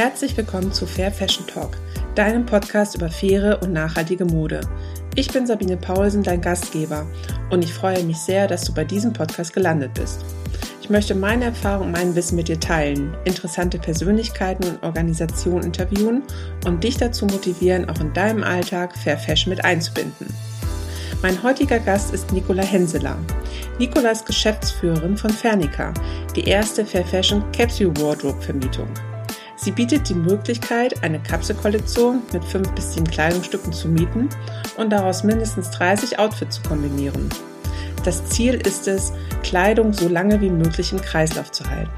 Herzlich willkommen zu Fair Fashion Talk, deinem Podcast über faire und nachhaltige Mode. Ich bin Sabine Paulsen, dein Gastgeber, und ich freue mich sehr, dass du bei diesem Podcast gelandet bist. Ich möchte meine Erfahrung und mein Wissen mit dir teilen, interessante Persönlichkeiten und Organisationen interviewen und dich dazu motivieren, auch in deinem Alltag Fair Fashion mit einzubinden. Mein heutiger Gast ist Nicola Henseler. Nicola ist Geschäftsführerin von Fernica, die erste Fair Fashion Capsule Wardrobe Vermietung. Sie bietet die Möglichkeit, eine Kapselkollektion mit fünf bis sieben Kleidungsstücken zu mieten und daraus mindestens 30 Outfits zu kombinieren. Das Ziel ist es, Kleidung so lange wie möglich im Kreislauf zu halten.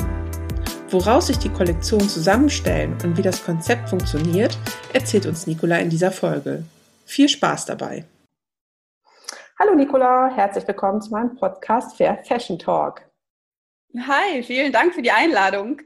Woraus sich die Kollektionen zusammenstellen und wie das Konzept funktioniert, erzählt uns Nicola in dieser Folge. Viel Spaß dabei! Hallo Nicola, herzlich willkommen zu meinem Podcast Fair Fashion Talk. Hi, vielen Dank für die Einladung.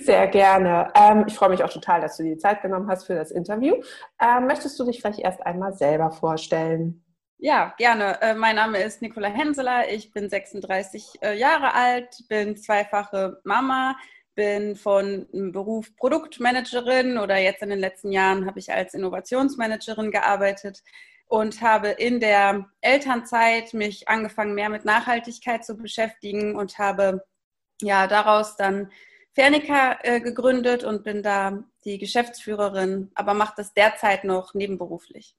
Sehr gerne. Ähm, ich freue mich auch total, dass du dir die Zeit genommen hast für das Interview. Ähm, möchtest du dich vielleicht erst einmal selber vorstellen? Ja, gerne. Äh, mein Name ist Nicola Henseler. Ich bin 36 äh, Jahre alt, bin zweifache Mama, bin von Beruf Produktmanagerin oder jetzt in den letzten Jahren habe ich als Innovationsmanagerin gearbeitet und habe in der Elternzeit mich angefangen, mehr mit Nachhaltigkeit zu beschäftigen und habe ja daraus dann Fernica äh, gegründet und bin da die Geschäftsführerin, aber mache das derzeit noch nebenberuflich.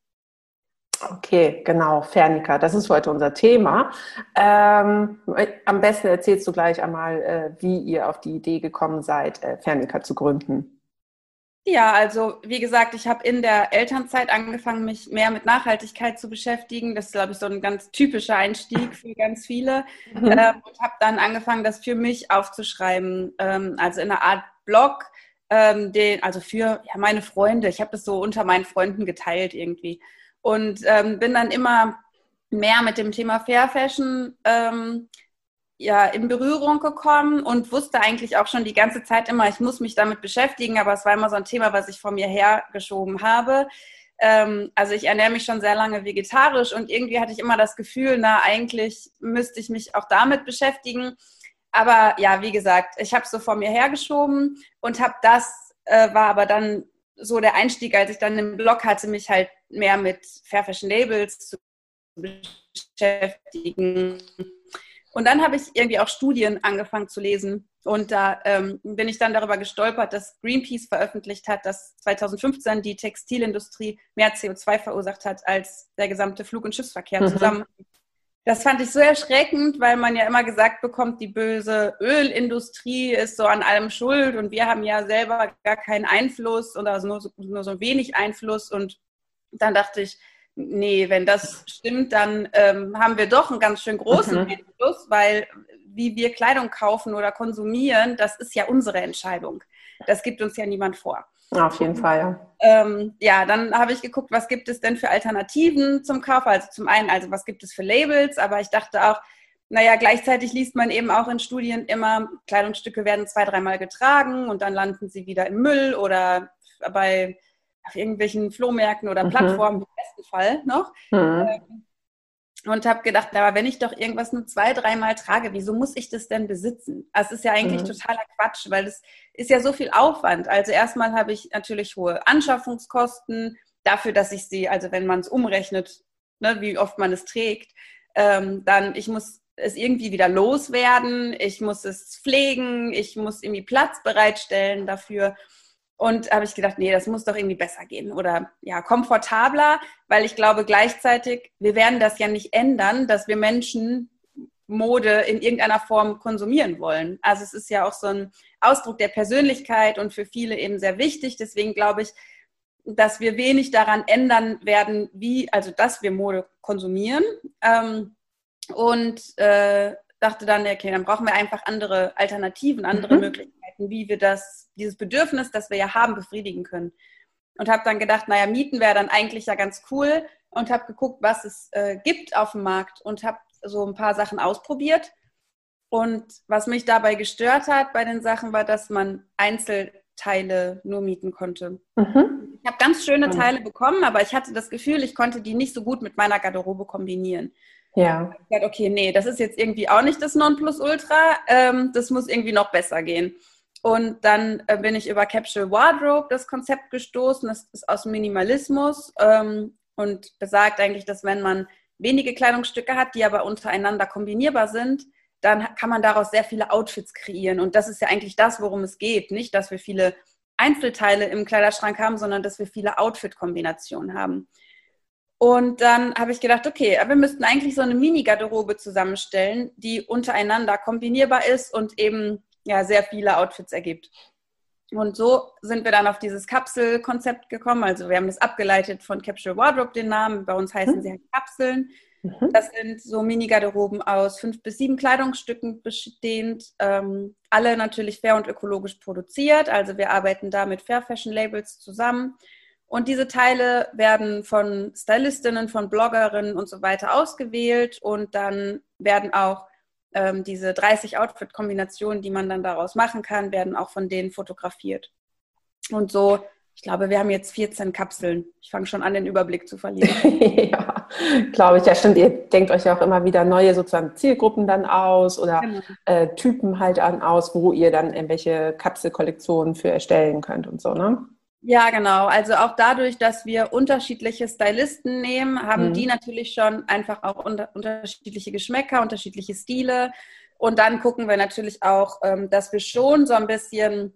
Okay, genau, Fernica, das ist heute unser Thema. Ähm, am besten erzählst du gleich einmal, äh, wie ihr auf die Idee gekommen seid, äh, Fernica zu gründen. Ja, also wie gesagt, ich habe in der Elternzeit angefangen, mich mehr mit Nachhaltigkeit zu beschäftigen. Das ist, glaube ich, so ein ganz typischer Einstieg für ganz viele. Mhm. Äh, und habe dann angefangen, das für mich aufzuschreiben. Ähm, also in einer Art Blog, ähm, den, also für ja, meine Freunde. Ich habe das so unter meinen Freunden geteilt irgendwie. Und ähm, bin dann immer mehr mit dem Thema Fair Fashion ähm, ja, in Berührung gekommen und wusste eigentlich auch schon die ganze Zeit immer, ich muss mich damit beschäftigen, aber es war immer so ein Thema, was ich vor mir hergeschoben habe. Ähm, also ich ernähre mich schon sehr lange vegetarisch und irgendwie hatte ich immer das Gefühl, na, eigentlich müsste ich mich auch damit beschäftigen. Aber ja, wie gesagt, ich habe es so vor mir hergeschoben und habe das, äh, war aber dann so der Einstieg, als ich dann im Blog hatte, mich halt mehr mit Fair Fashion Labels zu beschäftigen und dann habe ich irgendwie auch Studien angefangen zu lesen. Und da ähm, bin ich dann darüber gestolpert, dass Greenpeace veröffentlicht hat, dass 2015 die Textilindustrie mehr CO2 verursacht hat als der gesamte Flug- und Schiffsverkehr mhm. zusammen. Das fand ich so erschreckend, weil man ja immer gesagt bekommt, die böse Ölindustrie ist so an allem schuld und wir haben ja selber gar keinen Einfluss oder also nur, so, nur so wenig Einfluss. Und dann dachte ich, nee, wenn das stimmt, dann ähm, haben wir doch einen ganz schön großen mhm. Einfluss, weil wie wir Kleidung kaufen oder konsumieren, das ist ja unsere Entscheidung. Das gibt uns ja niemand vor. Auf jeden Fall, ja. Ähm, ja, dann habe ich geguckt, was gibt es denn für Alternativen zum Kauf? Also zum einen, also was gibt es für Labels, aber ich dachte auch, naja, gleichzeitig liest man eben auch in Studien immer, Kleidungsstücke werden zwei, dreimal getragen und dann landen sie wieder im Müll oder bei auf irgendwelchen Flohmärkten oder mhm. Plattformen mhm. im besten Fall noch. Mhm. Ähm, und habe gedacht, aber wenn ich doch irgendwas nur zwei, dreimal trage, wieso muss ich das denn besitzen? Das ist ja eigentlich mhm. totaler Quatsch, weil das ist ja so viel Aufwand. Also erstmal habe ich natürlich hohe Anschaffungskosten dafür, dass ich sie, also wenn man es umrechnet, ne, wie oft man es trägt, ähm, dann ich muss es irgendwie wieder loswerden, ich muss es pflegen, ich muss irgendwie Platz bereitstellen dafür. Und habe ich gedacht, nee, das muss doch irgendwie besser gehen oder ja, komfortabler, weil ich glaube gleichzeitig, wir werden das ja nicht ändern, dass wir Menschen Mode in irgendeiner Form konsumieren wollen. Also es ist ja auch so ein Ausdruck der Persönlichkeit und für viele eben sehr wichtig. Deswegen glaube ich, dass wir wenig daran ändern werden, wie, also dass wir Mode konsumieren. Ähm, und äh, dachte dann, okay, dann brauchen wir einfach andere Alternativen, andere mhm. Möglichkeiten, wie wir das, dieses Bedürfnis, das wir ja haben, befriedigen können. Und habe dann gedacht, naja, Mieten wäre dann eigentlich ja ganz cool und habe geguckt, was es äh, gibt auf dem Markt und habe so ein paar Sachen ausprobiert. Und was mich dabei gestört hat bei den Sachen, war, dass man Einzelteile nur mieten konnte. Mhm. Ich habe ganz schöne Teile bekommen, aber ich hatte das Gefühl, ich konnte die nicht so gut mit meiner Garderobe kombinieren. Ja. Ich gesagt, okay, nee, das ist jetzt irgendwie auch nicht das Nonplusultra. Ähm, das muss irgendwie noch besser gehen. Und dann äh, bin ich über Capsule Wardrobe das Konzept gestoßen. Das ist aus Minimalismus ähm, und besagt eigentlich, dass wenn man wenige Kleidungsstücke hat, die aber untereinander kombinierbar sind, dann kann man daraus sehr viele Outfits kreieren. Und das ist ja eigentlich das, worum es geht. Nicht, dass wir viele Einzelteile im Kleiderschrank haben, sondern dass wir viele Outfit-Kombinationen haben. Und dann habe ich gedacht, okay, wir müssten eigentlich so eine Mini-Garderobe zusammenstellen, die untereinander kombinierbar ist und eben ja sehr viele Outfits ergibt. Und so sind wir dann auf dieses Kapselkonzept gekommen. Also wir haben das abgeleitet von Capsule Wardrobe, den Namen. Bei uns heißen mhm. sie halt Kapseln. Mhm. Das sind so Mini-Garderoben aus fünf bis sieben Kleidungsstücken bestehend. Ähm, alle natürlich fair und ökologisch produziert. Also wir arbeiten da mit Fair Fashion Labels zusammen. Und diese Teile werden von Stylistinnen, von Bloggerinnen und so weiter ausgewählt und dann werden auch ähm, diese 30 Outfit-Kombinationen, die man dann daraus machen kann, werden auch von denen fotografiert. Und so, ich glaube, wir haben jetzt 14 Kapseln. Ich fange schon an, den Überblick zu verlieren. ja, glaube ich. Ja, stimmt. Ihr denkt euch ja auch immer wieder neue sozusagen Zielgruppen dann aus oder genau. äh, Typen halt an aus, wo ihr dann irgendwelche Kapselkollektionen für erstellen könnt und so, ne? Ja, genau. Also auch dadurch, dass wir unterschiedliche Stylisten nehmen, haben mhm. die natürlich schon einfach auch unter, unterschiedliche Geschmäcker, unterschiedliche Stile. Und dann gucken wir natürlich auch, ähm, dass wir schon so ein bisschen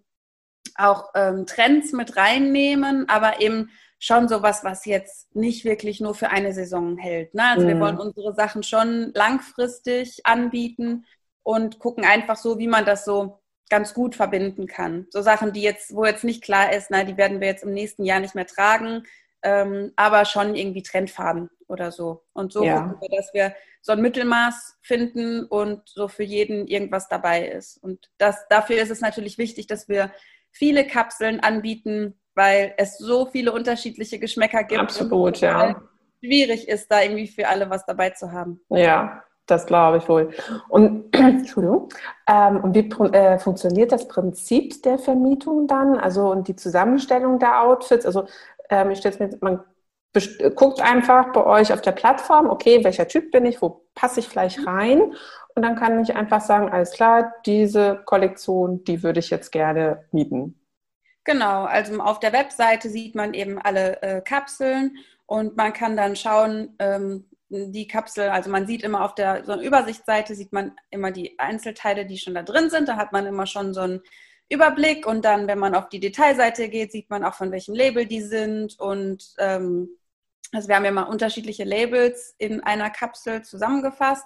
auch ähm, Trends mit reinnehmen, aber eben schon sowas, was jetzt nicht wirklich nur für eine Saison hält. Ne? Also mhm. wir wollen unsere Sachen schon langfristig anbieten und gucken einfach so, wie man das so ganz gut verbinden kann. So Sachen, die jetzt, wo jetzt nicht klar ist, na, die werden wir jetzt im nächsten Jahr nicht mehr tragen, ähm, aber schon irgendwie Trendfarben oder so. Und so ja. gucken wir, dass wir so ein Mittelmaß finden und so für jeden irgendwas dabei ist. Und das, dafür ist es natürlich wichtig, dass wir viele Kapseln anbieten, weil es so viele unterschiedliche Geschmäcker gibt. Absolut, ja. Schwierig ist, da irgendwie für alle was dabei zu haben. Ja, das glaube ich wohl. Und, Entschuldigung, ähm, und wie äh, funktioniert das Prinzip der Vermietung dann? Also und die Zusammenstellung der Outfits? Also ähm, ich stelle mir, man guckt einfach bei euch auf der Plattform, okay, welcher Typ bin ich, wo passe ich vielleicht rein? Und dann kann ich einfach sagen, alles klar, diese Kollektion, die würde ich jetzt gerne mieten. Genau, also auf der Webseite sieht man eben alle äh, Kapseln und man kann dann schauen, ähm, die Kapsel, also man sieht immer auf der so einer Übersichtsseite, sieht man immer die Einzelteile, die schon da drin sind. Da hat man immer schon so einen Überblick und dann, wenn man auf die Detailseite geht, sieht man auch von welchem Label die sind und ähm, also wir haben ja mal unterschiedliche Labels in einer Kapsel zusammengefasst,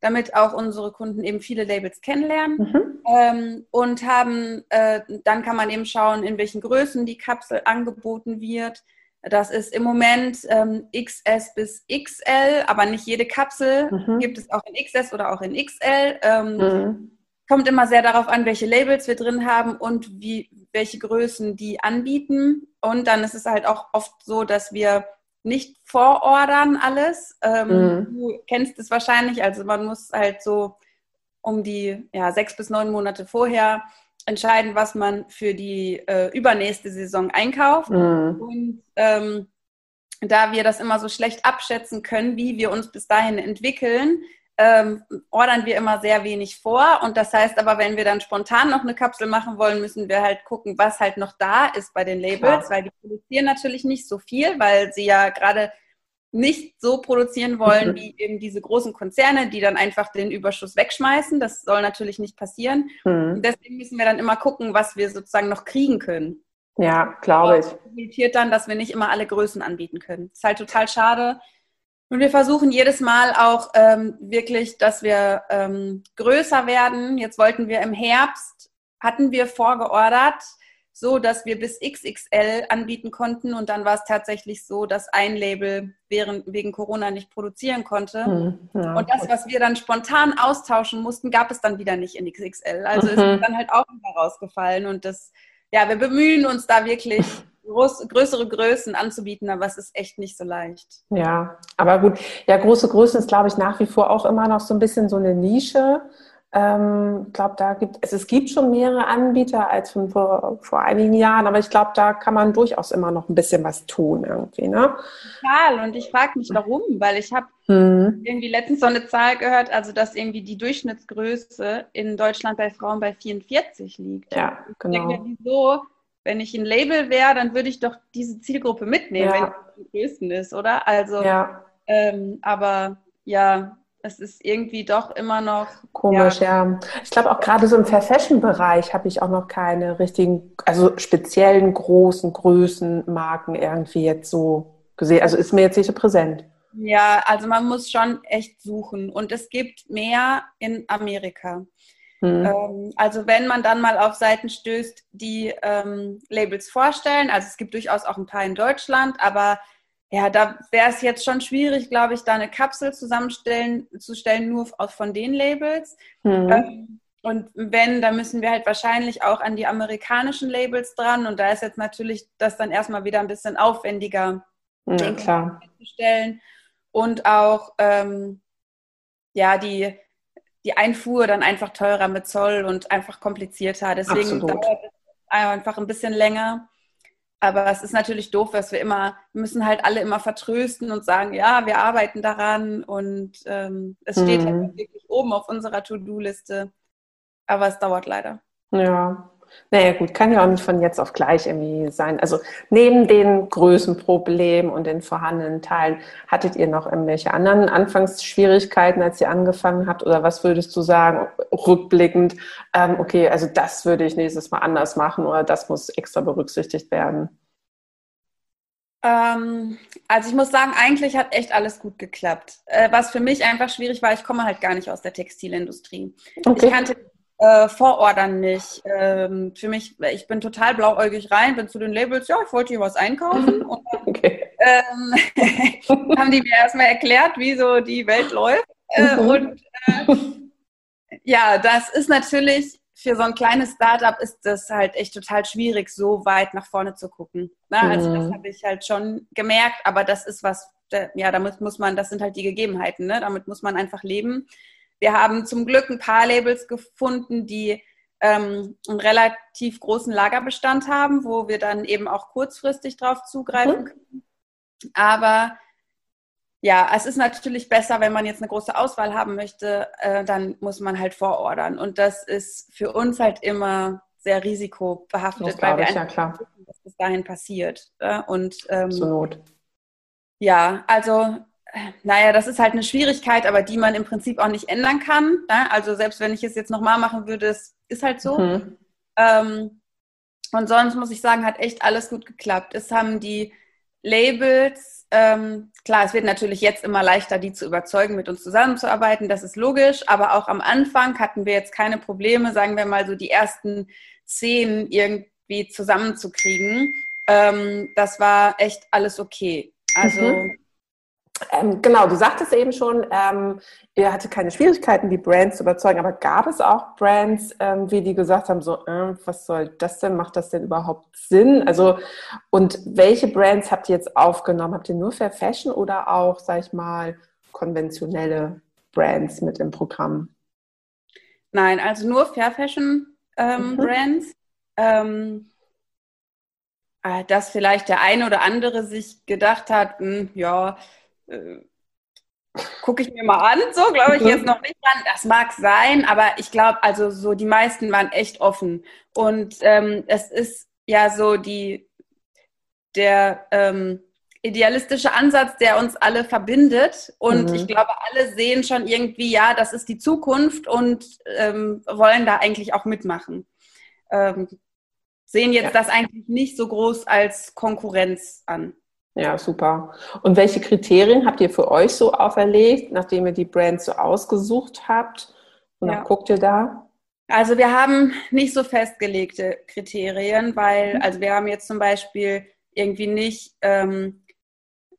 damit auch unsere Kunden eben viele Labels kennenlernen mhm. ähm, und haben, äh, dann kann man eben schauen, in welchen Größen die Kapsel angeboten wird das ist im Moment ähm, XS bis XL, aber nicht jede Kapsel mhm. gibt es auch in XS oder auch in XL. Ähm, mhm. Kommt immer sehr darauf an, welche Labels wir drin haben und wie, welche Größen die anbieten. Und dann ist es halt auch oft so, dass wir nicht vorordern alles. Ähm, mhm. Du kennst es wahrscheinlich, also man muss halt so um die ja, sechs bis neun Monate vorher entscheiden, was man für die äh, übernächste Saison einkauft. Mhm. Und ähm, da wir das immer so schlecht abschätzen können, wie wir uns bis dahin entwickeln, ähm, ordern wir immer sehr wenig vor. Und das heißt aber, wenn wir dann spontan noch eine Kapsel machen wollen, müssen wir halt gucken, was halt noch da ist bei den Labels, Klar. weil die produzieren natürlich nicht so viel, weil sie ja gerade nicht so produzieren wollen wie eben diese großen Konzerne, die dann einfach den Überschuss wegschmeißen. Das soll natürlich nicht passieren. Mhm. deswegen müssen wir dann immer gucken, was wir sozusagen noch kriegen können. Ja, glaube ich. Das resultiert dann, dass wir nicht immer alle Größen anbieten können. Das ist halt total schade. Und wir versuchen jedes Mal auch ähm, wirklich, dass wir ähm, größer werden. Jetzt wollten wir im Herbst, hatten wir vorgeordert, so, dass wir bis XXL anbieten konnten und dann war es tatsächlich so, dass ein Label während, wegen Corona nicht produzieren konnte. Hm, ja, und das, was wir dann spontan austauschen mussten, gab es dann wieder nicht in XXL. Also mhm. ist dann halt auch wieder rausgefallen und das, ja, wir bemühen uns da wirklich groß, größere Größen anzubieten, aber es ist echt nicht so leicht. Ja, aber gut, ja, große Größen ist, glaube ich, nach wie vor auch immer noch so ein bisschen so eine Nische Ähm, ich glaube, da gibt es, es gibt schon mehrere Anbieter als von vor, vor einigen Jahren, aber ich glaube, da kann man durchaus immer noch ein bisschen was tun irgendwie, ne? Total. Und ich frage mich, warum, weil ich habe hm. irgendwie letztens so eine Zahl gehört, also dass irgendwie die Durchschnittsgröße in Deutschland bei Frauen bei 44 liegt. Ja, genau. Ich denke, wieso, wenn ich ein Label wäre, dann würde ich doch diese Zielgruppe mitnehmen, ja. wenn es am größten ist, oder? Also, ja. ähm, aber ja, es ist irgendwie doch immer noch. Komisch, ja. ja. Ich glaube auch gerade so im Fair Fashion-Bereich habe ich auch noch keine richtigen, also speziellen großen Größenmarken irgendwie jetzt so gesehen. Also ist mir jetzt nicht so präsent. Ja, also man muss schon echt suchen. Und es gibt mehr in Amerika. Hm. Ähm, also wenn man dann mal auf Seiten stößt, die ähm, Labels vorstellen, also es gibt durchaus auch ein paar in Deutschland, aber ja, da wäre es jetzt schon schwierig, glaube ich, da eine Kapsel zusammenstellen zu stellen, nur von den Labels. Mhm. Ähm, und wenn, dann müssen wir halt wahrscheinlich auch an die amerikanischen Labels dran. Und da ist jetzt natürlich das dann erstmal wieder ein bisschen aufwendiger ja, klar. zu stellen. Und auch ähm, ja, die, die Einfuhr dann einfach teurer mit Zoll und einfach komplizierter. Deswegen Absolut. dauert es einfach ein bisschen länger. Aber es ist natürlich doof, dass wir immer, wir müssen halt alle immer vertrösten und sagen, ja, wir arbeiten daran und ähm, es steht mhm. halt wirklich oben auf unserer To-Do-Liste. Aber es dauert leider. Ja, naja, gut, kann ja auch nicht von jetzt auf gleich irgendwie sein. Also neben den Größenproblemen und den vorhandenen Teilen, hattet ihr noch irgendwelche anderen Anfangsschwierigkeiten, als ihr angefangen habt? Oder was würdest du sagen, rückblickend, ähm, okay, also das würde ich nächstes Mal anders machen oder das muss extra berücksichtigt werden? Ähm, also ich muss sagen, eigentlich hat echt alles gut geklappt. Äh, was für mich einfach schwierig war, ich komme halt gar nicht aus der Textilindustrie. Okay. Ich kannte äh, vorordern nicht. Ähm, für mich, ich bin total blauäugig rein, bin zu den Labels, ja, ich wollte hier was einkaufen. Und dann okay. ähm, haben die mir erstmal erklärt, wie so die Welt läuft. Äh, mhm. Und äh, ja, das ist natürlich für so ein kleines Startup ist das halt echt total schwierig, so weit nach vorne zu gucken. Ne? Also das mhm. habe ich halt schon gemerkt, aber das ist was, ja, damit muss man, das sind halt die Gegebenheiten, ne? damit muss man einfach leben. Wir haben zum Glück ein paar Labels gefunden, die ähm, einen relativ großen Lagerbestand haben, wo wir dann eben auch kurzfristig drauf zugreifen mhm. können. Aber ja, es ist natürlich besser, wenn man jetzt eine große Auswahl haben möchte, äh, dann muss man halt vorordern. Und das ist für uns halt immer sehr risikobehaftet, weil wir einfach ja, wissen, was bis dahin passiert. Äh? Und ähm, zur Not. Ja, also naja, das ist halt eine Schwierigkeit, aber die man im Prinzip auch nicht ändern kann. Ne? Also selbst wenn ich es jetzt nochmal machen würde, es ist halt so. Mhm. Ähm, und sonst muss ich sagen, hat echt alles gut geklappt. Es haben die Labels, ähm, klar, es wird natürlich jetzt immer leichter, die zu überzeugen, mit uns zusammenzuarbeiten, das ist logisch, aber auch am Anfang hatten wir jetzt keine Probleme, sagen wir mal so die ersten zehn irgendwie zusammenzukriegen. Ähm, das war echt alles okay. Also mhm. Ähm, genau, du sagtest eben schon, ähm, ihr hattet keine Schwierigkeiten, die Brands zu überzeugen, aber gab es auch Brands, ähm, wie die gesagt haben, so, äh, was soll das denn, macht das denn überhaupt Sinn? Also, und welche Brands habt ihr jetzt aufgenommen? Habt ihr nur Fair Fashion oder auch, sag ich mal, konventionelle Brands mit im Programm? Nein, also nur Fair Fashion ähm, mhm. Brands. Ähm, äh, dass vielleicht der eine oder andere sich gedacht hat, mh, hm, ja, äh, gucke ich mir mal an, so glaube ich jetzt noch nicht an. Das mag sein, aber ich glaube, also so die meisten waren echt offen. Und ähm, es ist ja so die, der ähm, idealistische Ansatz, der uns alle verbindet. Und mhm. ich glaube, alle sehen schon irgendwie, ja, das ist die Zukunft und ähm, wollen da eigentlich auch mitmachen. Ähm, sehen jetzt ja. das eigentlich nicht so groß als Konkurrenz an. Ja, super. Und welche Kriterien habt ihr für euch so auferlegt, nachdem ihr die Brands so ausgesucht habt? Und ja. guckt ihr da? Also wir haben nicht so festgelegte Kriterien, weil, mhm. also wir haben jetzt zum Beispiel irgendwie nicht ähm,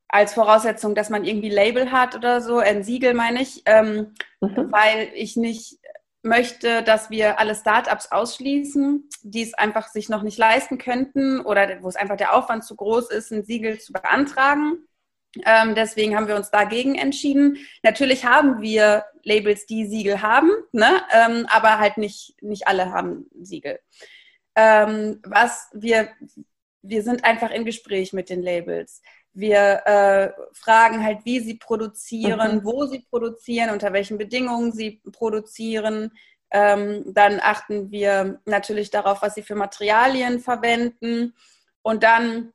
als Voraussetzung, dass man irgendwie Label hat oder so, ein Siegel meine ich, ähm, mhm. weil ich nicht möchte, dass wir alle Startups ausschließen, die es einfach sich noch nicht leisten könnten oder wo es einfach der Aufwand zu groß ist, ein Siegel zu beantragen. Ähm, deswegen haben wir uns dagegen entschieden. Natürlich haben wir Labels, die Siegel haben, ne? Ähm, aber halt nicht, nicht alle haben Siegel. Ähm, was wir, wir sind einfach in Gespräch mit den Labels. Wir äh, fragen halt, wie sie produzieren, mhm. wo sie produzieren, unter welchen Bedingungen sie produzieren. Ähm, dann achten wir natürlich darauf, was sie für Materialien verwenden. Und dann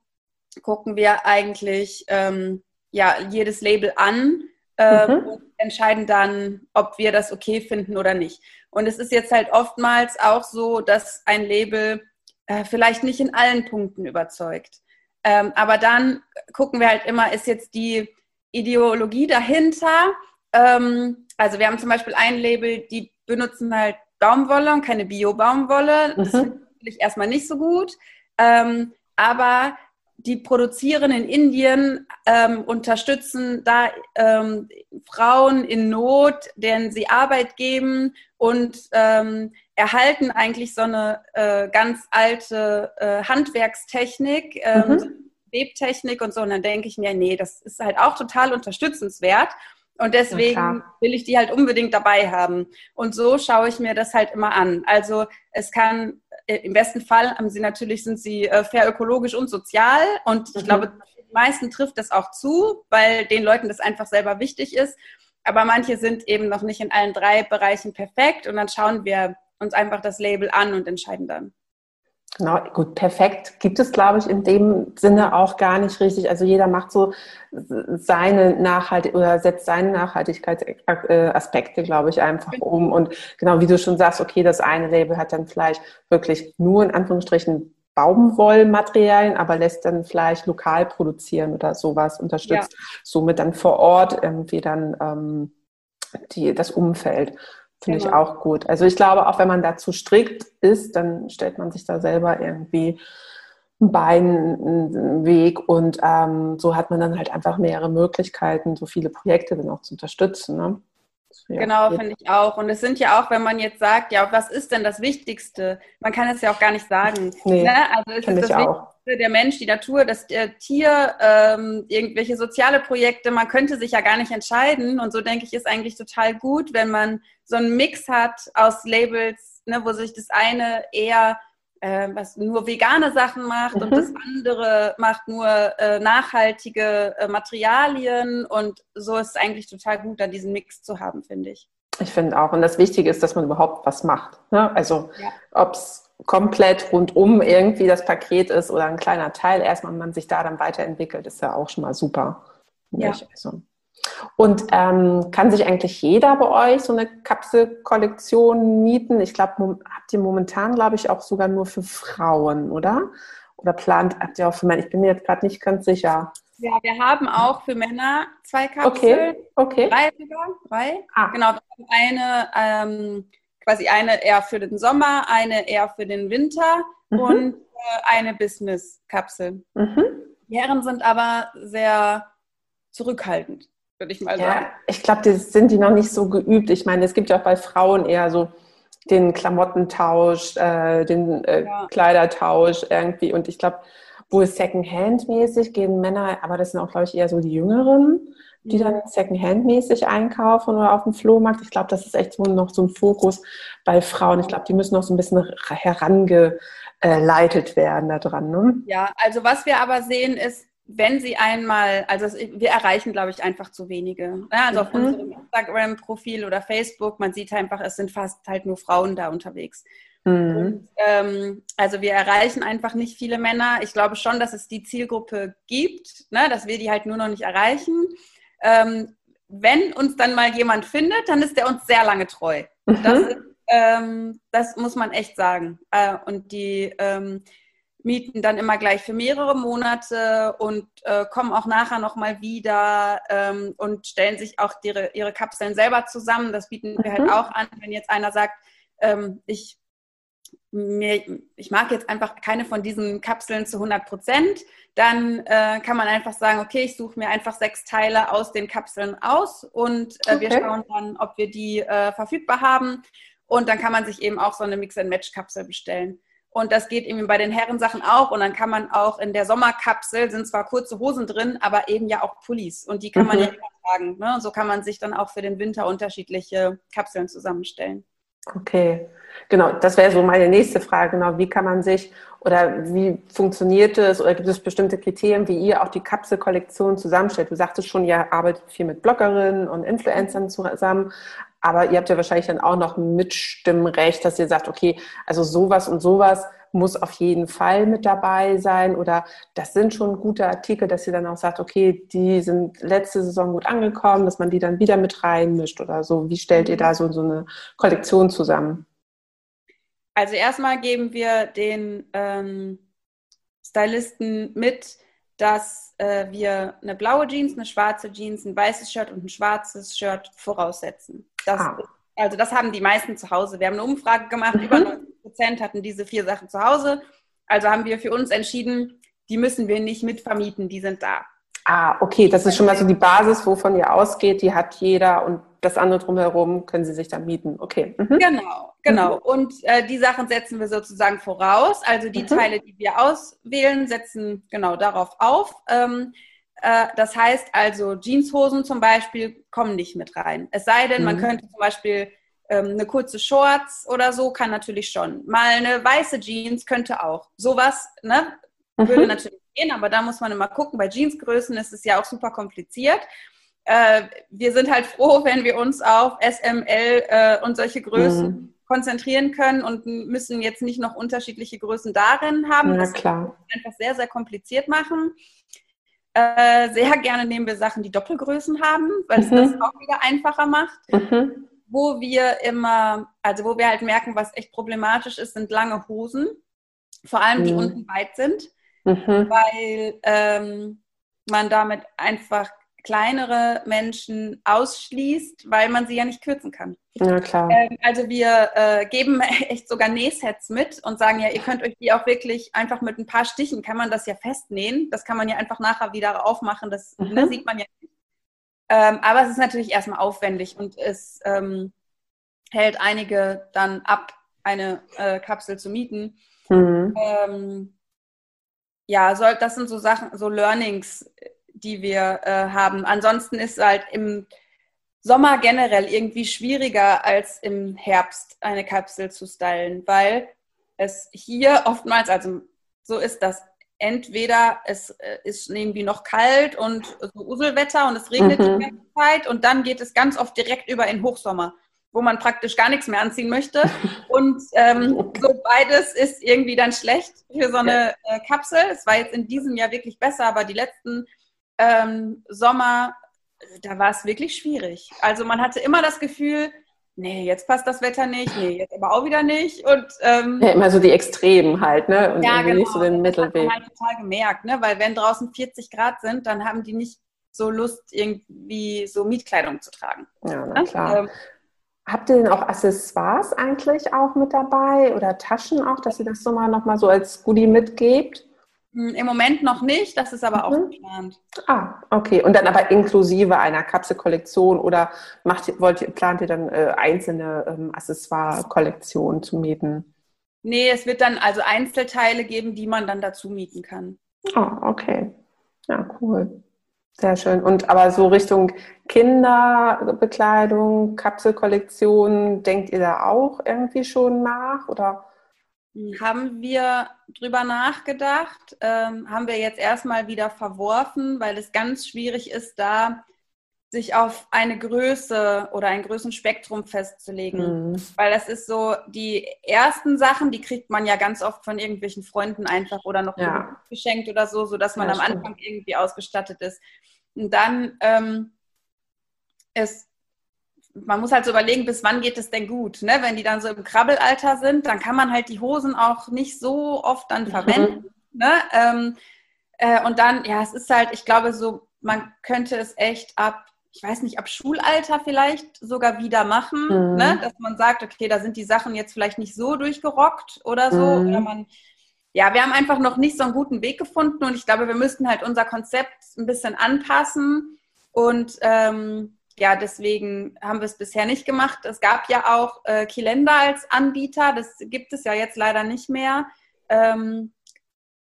gucken wir eigentlich ähm, ja, jedes Label an äh, mhm. und entscheiden dann, ob wir das okay finden oder nicht. Und es ist jetzt halt oftmals auch so, dass ein Label äh, vielleicht nicht in allen Punkten überzeugt. Ähm, aber dann gucken wir halt immer, ist jetzt die Ideologie dahinter. Ähm, also wir haben zum Beispiel ein Label, die benutzen halt Baumwolle und keine Bio-Baumwolle. Das mhm. finde ich erstmal nicht so gut. Ähm, aber die produzieren in Indien, ähm, unterstützen da ähm, Frauen in Not, denen sie Arbeit geben und ähm, erhalten eigentlich so eine äh, ganz alte äh, Handwerkstechnik, ähm, mhm. Webtechnik und so. Und dann denke ich mir, nee, das ist halt auch total unterstützenswert. Und deswegen will ich die halt unbedingt dabei haben. Und so schaue ich mir das halt immer an. Also es kann im besten Fall haben sie natürlich, sind sie äh, fair ökologisch und sozial. Und ich mhm. glaube, den meisten trifft das auch zu, weil den Leuten das einfach selber wichtig ist. Aber manche sind eben noch nicht in allen drei Bereichen perfekt. Und dann schauen wir uns einfach das Label an und entscheiden dann. Genau, gut, perfekt gibt es, glaube ich, in dem Sinne auch gar nicht richtig. Also jeder macht so seine Nachhaltigkeit oder setzt seine Nachhaltigkeitsaspekte, glaube ich, einfach um. Und genau wie du schon sagst, okay, das eine Label hat dann vielleicht wirklich nur in Anführungsstrichen Baumwollmaterialien, aber lässt dann vielleicht lokal produzieren oder sowas, unterstützt ja. somit dann vor Ort irgendwie dann ähm, die, das Umfeld. Finde genau. ich auch gut. Also ich glaube, auch wenn man da zu strikt ist, dann stellt man sich da selber irgendwie einen Weg und ähm, so hat man dann halt einfach mehrere Möglichkeiten, so viele Projekte dann auch zu unterstützen. Ne? Ja, genau, finde ich auch. Und es sind ja auch, wenn man jetzt sagt, ja, was ist denn das Wichtigste? Man kann es ja auch gar nicht sagen. Nee, ne? Also es ist das Wichtigste der Mensch, die Natur, das Tier, ähm, irgendwelche soziale Projekte. Man könnte sich ja gar nicht entscheiden. Und so denke ich, ist eigentlich total gut, wenn man so einen Mix hat aus Labels, ne, wo sich das eine eher äh, was nur vegane Sachen macht mhm. und das andere macht nur äh, nachhaltige äh, Materialien und so ist es eigentlich total gut, da diesen Mix zu haben, finde ich. Ich finde auch. Und das Wichtige ist, dass man überhaupt was macht. Ne? Also ja. ob es komplett rundum irgendwie das Paket ist oder ein kleiner Teil, erstmal man sich da dann weiterentwickelt, ist ja auch schon mal super. Ja. Also, und ähm, kann sich eigentlich jeder bei euch so eine Kapselkollektion mieten? Ich glaube, habt ihr momentan, glaube ich, auch sogar nur für Frauen, oder? Oder plant, habt ihr auch für Männer? Ich bin mir jetzt gerade nicht ganz sicher. Ja, wir haben auch für Männer zwei Kapseln. Okay, okay. Drei sogar, drei. Ah. Genau, eine, ähm, quasi eine eher für den Sommer, eine eher für den Winter mhm. und äh, eine Business-Kapsel. Mhm. Die Herren sind aber sehr zurückhaltend würde ich mal sagen. Ja, ich glaube, das sind die noch nicht so geübt. Ich meine, es gibt ja auch bei Frauen eher so den Klamottentausch, äh, den äh, ja. Kleidertausch irgendwie. Und ich glaube, wohl Secondhand-mäßig gehen Männer, aber das sind auch, glaube ich, eher so die Jüngeren, die mhm. dann Secondhand-mäßig einkaufen oder auf dem Flohmarkt. Ich glaube, das ist echt so noch so ein Fokus bei Frauen. Ich glaube, die müssen noch so ein bisschen herangeleitet werden da dran. Ne? Ja, also was wir aber sehen ist, wenn sie einmal, also wir erreichen, glaube ich, einfach zu wenige. Ja, also mhm. auf unserem Instagram-Profil oder Facebook, man sieht einfach, es sind fast halt nur Frauen da unterwegs. Mhm. Und, ähm, also wir erreichen einfach nicht viele Männer. Ich glaube schon, dass es die Zielgruppe gibt, ne, dass wir die halt nur noch nicht erreichen. Ähm, wenn uns dann mal jemand findet, dann ist der uns sehr lange treu. Mhm. Das, ist, ähm, das, muss man echt sagen. Äh, und die ähm, mieten dann immer gleich für mehrere Monate und äh, kommen auch nachher nochmal wieder ähm, und stellen sich auch ihre, ihre Kapseln selber zusammen. Das bieten wir halt mhm. halt auch an, wenn jetzt einer sagt, ähm, ich, mir, ich mag jetzt einfach keine von diesen Kapseln zu 100 Prozent, dann äh, kann man einfach sagen, okay, ich suche mir einfach sechs Teile aus den Kapseln aus und äh, okay. wir schauen dann, ob wir die äh, verfügbar haben. Und dann kann man sich eben auch so eine Mix-and-Match-Kapsel bestellen. Und das geht eben bei den Herrensachen auch. Und dann kann man auch in der Sommerkapsel, sind zwar kurze Hosen drin, aber eben ja auch Pullis. Und die kann man mhm. ja immer tragen. Ne? Und so kann man sich dann auch für den Winter unterschiedliche Kapseln zusammenstellen. Okay, genau. Das wäre so meine nächste Frage. Genau, wie kann man sich oder wie funktioniert es oder gibt es bestimmte Kriterien, wie ihr auch die Kapselkollektion zusammenstellt? Du sagtest schon, ihr arbeitet viel mit Bloggerinnen und Influencern zusammen, aber ihr habt ja wahrscheinlich dann auch noch ein Mitstimmrecht, dass ihr sagt, okay, also sowas und sowas muss auf jeden Fall mit dabei sein oder das sind schon gute Artikel, dass ihr dann auch sagt, okay, die sind letzte Saison gut angekommen, dass man die dann wieder mit reinmischt oder so. Wie stellt ihr da so, so eine Kollektion zusammen? Also erstmal geben wir den ähm, Stylisten mit, dass äh, wir eine blaue Jeans, eine schwarze Jeans, ein weißes Shirt und ein schwarzes Shirt voraussetzen. Das, ah. Also das haben die meisten zu Hause. Wir haben eine Umfrage gemacht, mhm. über 90 Prozent hatten diese vier Sachen zu Hause. Also haben wir für uns entschieden, die müssen wir nicht mitvermieten, die sind da. Ah, okay, das ist schon mal so die Basis, wovon ihr ausgeht, die hat jeder und das andere drumherum können sie sich dann mieten. Okay. Mhm. Genau, genau. Mhm. Und äh, die Sachen setzen wir sozusagen voraus. Also die mhm. Teile, die wir auswählen, setzen genau darauf auf. Ähm, äh, das heißt also, Jeanshosen zum Beispiel kommen nicht mit rein. Es sei denn, man mhm. könnte zum Beispiel eine kurze Shorts oder so, kann natürlich schon. Mal eine weiße Jeans könnte auch. Sowas, ne? Würde mhm. natürlich gehen, aber da muss man immer gucken. Bei Jeansgrößen ist es ja auch super kompliziert äh, wir sind halt froh, wenn wir uns auf SML äh, und solche Größen mhm. konzentrieren können und müssen jetzt nicht noch unterschiedliche Größen darin haben. Ja, klar. einfach sehr, sehr kompliziert machen. Äh, sehr gerne nehmen wir Sachen, die Doppelgrößen haben, weil es mhm. das auch wieder einfacher macht. Mhm. Wo wir immer, also wo wir halt merken, was echt problematisch ist, sind lange Hosen. Vor allem, die mhm. unten weit sind. Mhm. Weil ähm, man damit einfach kleinere Menschen ausschließt, weil man sie ja nicht kürzen kann. Ja, klar. Ähm, also wir äh, geben echt sogar Nähsets mit und sagen ja, ihr könnt euch die auch wirklich einfach mit ein paar Stichen, kann man das ja festnähen. Das kann man ja einfach nachher wieder aufmachen, das mhm. ne, sieht man ja nicht. Ähm, aber es ist natürlich erstmal aufwendig und es ähm, hält einige dann ab, eine äh, Kapsel zu mieten. Mhm. Ähm, ja, soll, das sind so Sachen, so Learnings, die wir äh, haben. Ansonsten ist halt im Sommer generell irgendwie schwieriger als im Herbst eine Kapsel zu stylen, weil es hier oftmals, also so ist das, entweder es äh, ist irgendwie noch kalt und so Uselwetter und es regnet mhm. die ganze Zeit und dann geht es ganz oft direkt über in Hochsommer, wo man praktisch gar nichts mehr anziehen möchte. Und ähm, so beides ist irgendwie dann schlecht für so eine äh, Kapsel. Es war jetzt in diesem Jahr wirklich besser, aber die letzten ähm, Sommer, da war es wirklich schwierig. Also man hatte immer das Gefühl, nee, jetzt passt das Wetter nicht, nee, jetzt aber auch wieder nicht. Und, ähm, ja, immer so die Extremen halt, ne? Und ja, genau. nicht so den Mittelweg. Das hat man halt total gemerkt, ne? Weil wenn draußen 40 Grad sind, dann haben die nicht so Lust, irgendwie so Mietkleidung zu tragen. Ja, na klar. Ähm, Habt ihr denn auch Accessoires eigentlich auch mit dabei oder Taschen auch, dass ihr das so mal nochmal so als Goodie mitgebt? Hm, Im Moment noch nicht, das ist aber mhm. auch geplant. Ah, okay. Und dann aber inklusive einer Kapselkollektion oder macht, wollt ihr, plant ihr dann äh, einzelne ähm, Accessoire-Kollektionen zu mieten? Nee, es wird dann also Einzelteile geben, die man dann dazu mieten kann. Ah, okay. Ja, cool. Sehr schön. Und aber so Richtung Kinderbekleidung, Kapselkollektion, denkt ihr da auch irgendwie schon nach? Oder? Haben wir drüber nachgedacht, ähm, haben wir jetzt erstmal wieder verworfen, weil es ganz schwierig ist, da sich auf eine Größe oder ein Größenspektrum festzulegen. Mhm. Weil das ist so, die ersten Sachen, die kriegt man ja ganz oft von irgendwelchen Freunden einfach oder noch ja. geschenkt oder so, sodass man ja, am Anfang irgendwie ausgestattet ist. Und dann ähm, ist man muss halt so überlegen, bis wann geht es denn gut. Ne? Wenn die dann so im Krabbelalter sind, dann kann man halt die Hosen auch nicht so oft dann mhm. verwenden. Mhm. Ne? Ähm, äh, und dann, ja, es ist halt, ich glaube, so, man könnte es echt ab, ich weiß nicht, ab Schulalter vielleicht sogar wieder machen, mhm. ne? dass man sagt, okay, da sind die Sachen jetzt vielleicht nicht so durchgerockt oder so. Mhm. Oder man, ja, wir haben einfach noch nicht so einen guten Weg gefunden und ich glaube, wir müssten halt unser Konzept ein bisschen anpassen und ähm, ja, deswegen haben wir es bisher nicht gemacht. Es gab ja auch äh, Kilender als Anbieter, das gibt es ja jetzt leider nicht mehr. Ähm,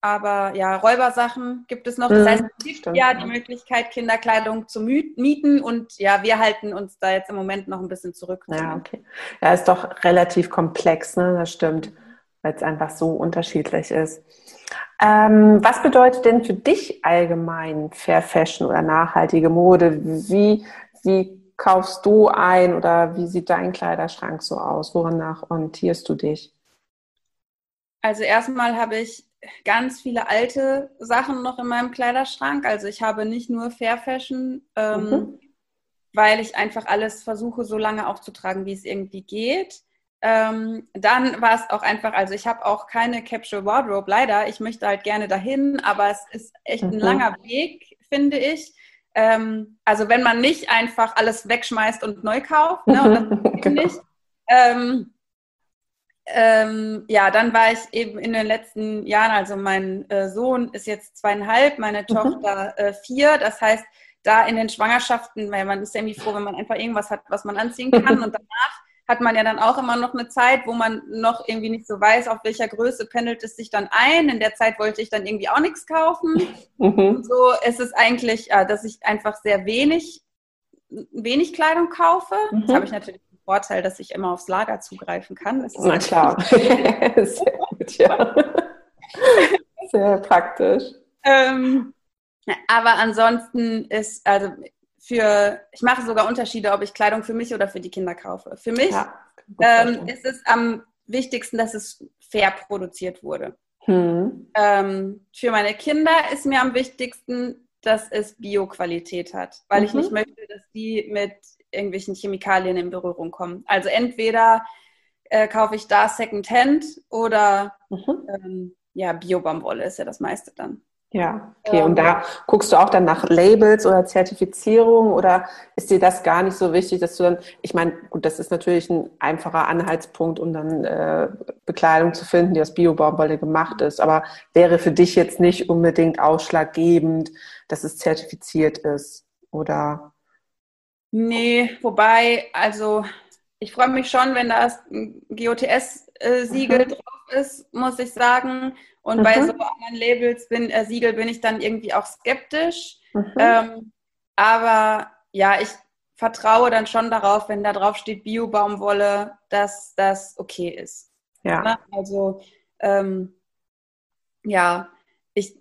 aber ja, Räubersachen gibt es noch. Das mhm, heißt, es gibt stimmt, ja die Möglichkeit, Kinderkleidung zu mieten und ja, wir halten uns da jetzt im Moment noch ein bisschen zurück. Ja, okay. Ja, ist doch relativ komplex, ne? Das stimmt, weil es einfach so unterschiedlich ist. Ähm, was bedeutet denn für dich allgemein Fair Fashion oder nachhaltige Mode? Wie, wie kaufst du ein oder wie sieht dein Kleiderschrank so aus? Wonach orientierst du dich? Also erstmal habe ich ganz viele alte Sachen noch in meinem Kleiderschrank. Also ich habe nicht nur Fair Fashion, ähm, mhm. weil ich einfach alles versuche, so lange aufzutragen, wie es irgendwie geht. Ähm, dann war es auch einfach, also ich habe auch keine Capsule Wardrobe, leider. Ich möchte halt gerne dahin, aber es ist echt mhm. ein langer Weg, finde ich. Ähm, also wenn man nicht einfach alles wegschmeißt und neu kauft, ne, und das genau. nicht. Ähm, ähm, ja, dann war ich eben in den letzten Jahren, also mein äh, Sohn ist jetzt zweieinhalb, meine mhm. Tochter äh, vier. Das heißt, da in den Schwangerschaften, weil man ist ja irgendwie froh, wenn man einfach irgendwas hat, was man anziehen kann. Und danach hat man ja dann auch immer noch eine Zeit, wo man noch irgendwie nicht so weiß, auf welcher Größe pendelt es sich dann ein. In der Zeit wollte ich dann irgendwie auch nichts kaufen. Mhm. So ist es eigentlich, äh, dass ich einfach sehr wenig, wenig Kleidung kaufe. Mhm. Das habe ich natürlich Vorteil, dass ich immer aufs Lager zugreifen kann. Na klar. Sehr gut, ja. Sehr praktisch. Ähm, aber ansonsten ist, also für, ich mache sogar Unterschiede, ob ich Kleidung für mich oder für die Kinder kaufe. Für mich ja, ähm, ist es am wichtigsten, dass es fair produziert wurde. Hm. Ähm, für meine Kinder ist mir am wichtigsten, dass es Bio-Qualität hat, weil mhm. ich nicht möchte, dass die mit irgendwelchen Chemikalien in Berührung kommen. Also entweder äh, kaufe ich da Secondhand oder mhm. ähm, ja, Bio-Baumwolle ist ja das meiste dann. Ja, okay. Und da guckst du auch dann nach Labels oder Zertifizierung oder ist dir das gar nicht so wichtig, dass du dann, ich meine, gut, das ist natürlich ein einfacher Anhaltspunkt, um dann äh, Bekleidung zu finden, die aus Bio-Baumwolle gemacht ist, aber wäre für dich jetzt nicht unbedingt ausschlaggebend, dass es zertifiziert ist oder? Nee, wobei, also ich freue mich schon, wenn da ein GOTS-Siegel mhm. drauf ist, muss ich sagen. Und mhm. bei so anderen Labels bin, äh, Siegel bin ich dann irgendwie auch skeptisch. Mhm. Ähm, aber ja, ich vertraue dann schon darauf, wenn da drauf steht Bio-Baumwolle, dass das okay ist. Ja. Ne? Also ähm, ja, ich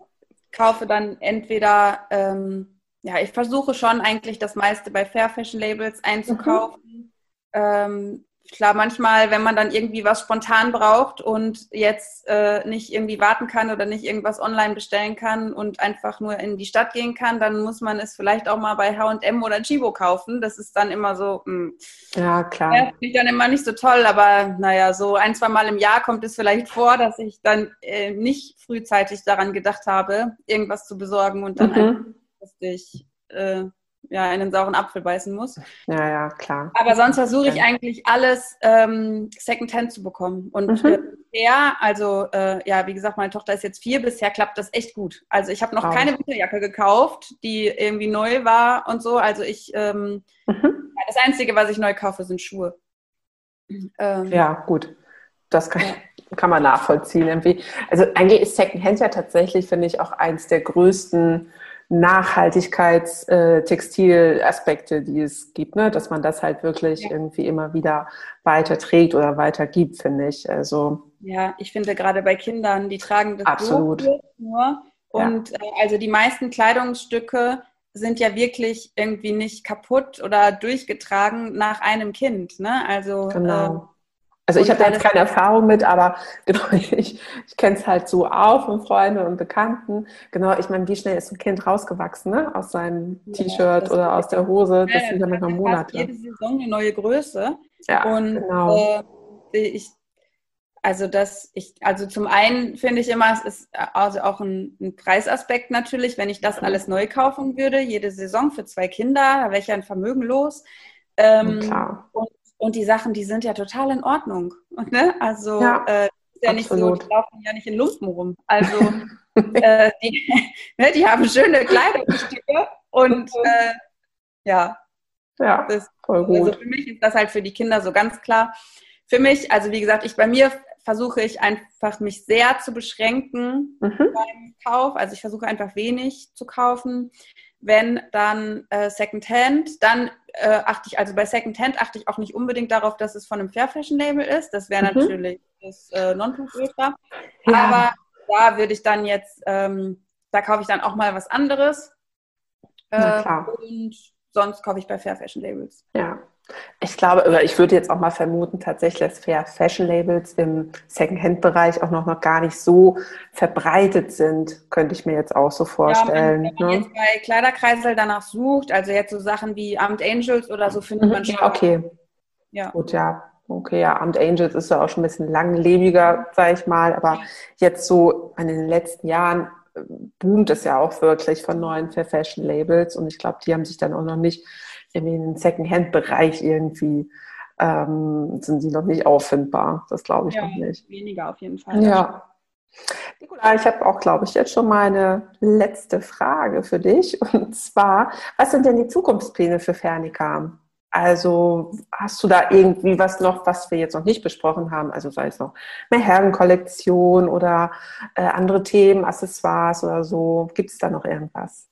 kaufe dann entweder ähm, ja, ich versuche schon eigentlich das meiste bei Fair Fashion Labels einzukaufen. Mhm. Ähm, klar, manchmal, wenn man dann irgendwie was spontan braucht und jetzt äh, nicht irgendwie warten kann oder nicht irgendwas online bestellen kann und einfach nur in die Stadt gehen kann, dann muss man es vielleicht auch mal bei H&M oder Chibo kaufen. Das ist dann immer so, mh, hm, ja klar, ja, finde ich dann immer nicht so toll, aber naja, so ein, zwei Mal im Jahr kommt es vielleicht vor, dass ich dann äh, nicht frühzeitig daran gedacht habe, irgendwas zu besorgen und dann mhm. einfach ich äh, ja, in den sauren Apfel beißen muss. Ja, ja, klar. Aber sonst versuche ich eigentlich alles ähm, Secondhand zu bekommen. Und mhm. äh, also äh, ja, wie gesagt, meine Tochter ist jetzt vier, bisher klappt das echt gut. Also ich habe noch wow. keine Winterjacke gekauft, die irgendwie neu war und so. Also ich, ähm, mhm. das Einzige, was ich neu kaufe, sind Schuhe. Ähm, ja, gut. Das kann, ja. kann man nachvollziehen. Irgendwie. Also eigentlich ist Secondhand ja tatsächlich, finde ich, auch eins der größten Nachhaltigkeitstextilaspekte, die es gibt, ne? dass man das halt wirklich irgendwie immer wieder weiterträgt oder weitergibt, finde ich. Also ja, ich finde gerade bei Kindern, die tragen das absolut so nur und ja. äh, also die meisten Kleidungsstücke sind ja wirklich irgendwie nicht kaputt oder durchgetragen nach einem Kind, ne? Also genau. Also ich habe da jetzt keine Erfahrung mit, aber genau, ich, ich kenne es halt so auch von Freunden und Bekannten. Genau, ich meine, wie schnell ist ein Kind rausgewachsen, ne? Aus seinem ja, T-Shirt oder aus der Hose? Das ja, sind ja manchmal Monate. Jede Saison eine neue Größe. Ja, und genau. Äh, ich, also das, ich, also zum einen finde ich immer, es ist also auch ein, ein, Preisaspekt natürlich, wenn ich das alles neu kaufen würde, jede Saison für zwei Kinder, da wäre ich ja ein Vermögen los. Ähm, klar. Und und die Sachen, die sind ja total in Ordnung. Ne? Also ja, äh, ist ja nicht so, die laufen ja nicht in Lumpen rum. Also äh, die, ne, die, haben schöne Kleidungsstücke und äh, ja. Ja, das, voll gut. Also für mich ist das halt für die Kinder so ganz klar. Für mich, also wie gesagt, ich bei mir versuche ich einfach mich sehr zu beschränken mhm. beim Kauf. Also ich versuche einfach wenig zu kaufen. Wenn dann äh, Secondhand, dann äh, achte ich, also bei Secondhand achte ich auch nicht unbedingt darauf, dass es von einem Fair Fashion Label ist. Das wäre mhm. natürlich das äh, Nonplusultra. Ja. Aber da würde ich dann jetzt, ähm, da kaufe ich dann auch mal was anderes. Äh, und sonst kaufe ich bei Fair Fashion Labels. Ja. Ich glaube, oder ich würde jetzt auch mal vermuten, tatsächlich, dass Fair Fashion Labels im Secondhand-Bereich auch noch, noch gar nicht so verbreitet sind, könnte ich mir jetzt auch so vorstellen. Ja, wenn man ne? jetzt bei Kleiderkreisel danach sucht, also jetzt so Sachen wie Amt Angels oder so, findet man mhm, schon. Ja, okay. Ja. Gut, ja. Okay, ja, Amt Angels ist ja auch schon ein bisschen langlebiger, sage ich mal, aber jetzt so in den letzten Jahren äh, boomt es ja auch wirklich von neuen Fair Fashion Labels und ich glaube, die haben sich dann auch noch nicht in den Second-Hand-Bereich irgendwie ähm, sind sie noch nicht auffindbar. Das glaube ich ja, noch nicht. Weniger auf jeden Fall. Ja. Nicola, ich habe auch, glaube ich, jetzt schon mal eine letzte Frage für dich. Und zwar, was sind denn die Zukunftspläne für Fernica? Also hast du da irgendwie was noch, was wir jetzt noch nicht besprochen haben? Also sei es noch eine Herrenkollektion oder äh, andere Themen, Accessoires oder so. Gibt es da noch irgendwas?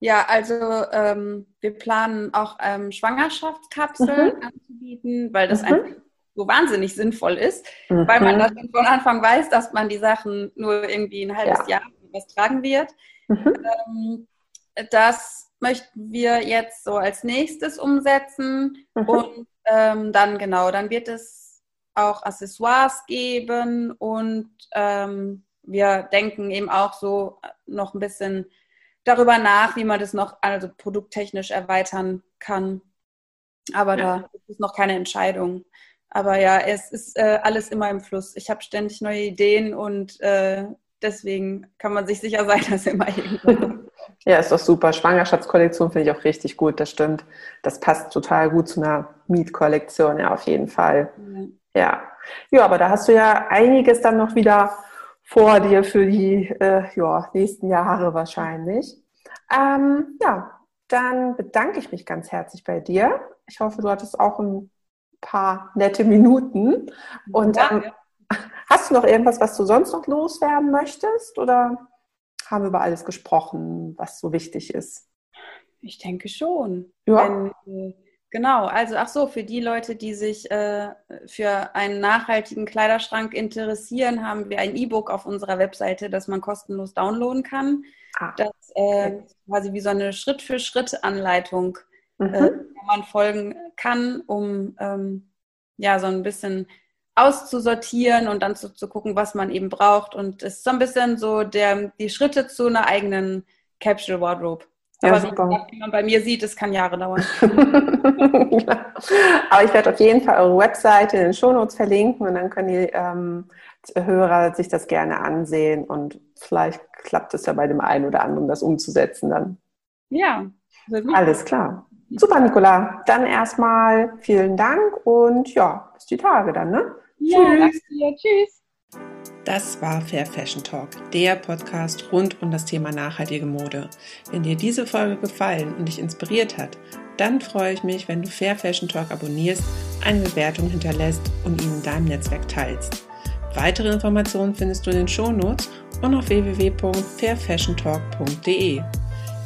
Ja, also ähm, wir planen auch ähm, Schwangerschaftskapseln mhm. anzubieten, weil das mhm. einfach so wahnsinnig sinnvoll ist, mhm. weil man das von Anfang weiß, dass man die Sachen nur irgendwie ein halbes ja. Jahr was tragen wird. Mhm. Ähm, das möchten wir jetzt so als nächstes umsetzen mhm. und ähm, dann genau, dann wird es auch Accessoires geben und ähm, wir denken eben auch so noch ein bisschen darüber nach, wie man das noch also produkttechnisch erweitern kann. Aber ja. da ist noch keine Entscheidung. Aber ja, es ist äh, alles immer im Fluss. Ich habe ständig neue Ideen und äh, deswegen kann man sich sicher sein, dass immer irgendwo. ja, ist doch super. Schwangerschaftskollektion finde ich auch richtig gut, das stimmt. Das passt total gut zu einer Mietkollektion, ja, auf jeden Fall. Ja. ja. Ja, aber da hast du ja einiges dann noch wieder vor dir für die äh, ja, nächsten Jahre wahrscheinlich. Ähm, ja, dann bedanke ich mich ganz herzlich bei dir. Ich hoffe, du hattest auch ein paar nette Minuten. Und ähm, hast du noch irgendwas, was du sonst noch loswerden möchtest? Oder haben wir über alles gesprochen, was so wichtig ist? Ich denke schon. Ja. Wenn, äh, Genau, also ach so, für die Leute, die sich äh, für einen nachhaltigen Kleiderschrank interessieren, haben wir ein E-Book auf unserer Webseite, das man kostenlos downloaden kann. Ah, das äh, quasi wie so eine Schritt-für-Schritt-Anleitung, äh, mhm. äh, man folgen kann, um ähm, ja so ein bisschen auszusortieren und dann zu, zu gucken, was man eben braucht. Und es ist so ein bisschen so der, die Schritte zu einer eigenen Capsule Wardrobe. Ja, Aber super. wie man bei mir sieht, es kann Jahre dauern. ja. Aber ich werde auf jeden Fall eure Webseite in den Shownotes verlinken und dann können die ähm, Hörer sich das gerne ansehen und vielleicht klappt es ja bei dem einen oder anderen, das umzusetzen dann. Ja. Alles klar. Super, Nicola. Dann erstmal vielen Dank und ja, bis die Tage dann, ne? Ja, Tschüss. danke dir. Tschüss. Das war Fair Fashion Talk, der Podcast rund um das Thema nachhaltige Mode. Wenn dir diese Folge gefallen und dich inspiriert hat, dann freue ich mich, wenn du Fair Fashion Talk abonnierst, eine Bewertung hinterlässt und ihn in deinem Netzwerk teilst. Weitere Informationen findest du in den Shownotes und auf www.fairfashiontalk.de.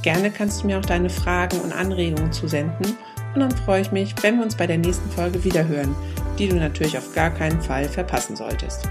Gerne kannst du mir auch deine Fragen und Anregungen zusenden und dann freue ich mich, wenn wir uns bei der nächsten Folge wiederhören, die du natürlich auf gar keinen Fall verpassen solltest.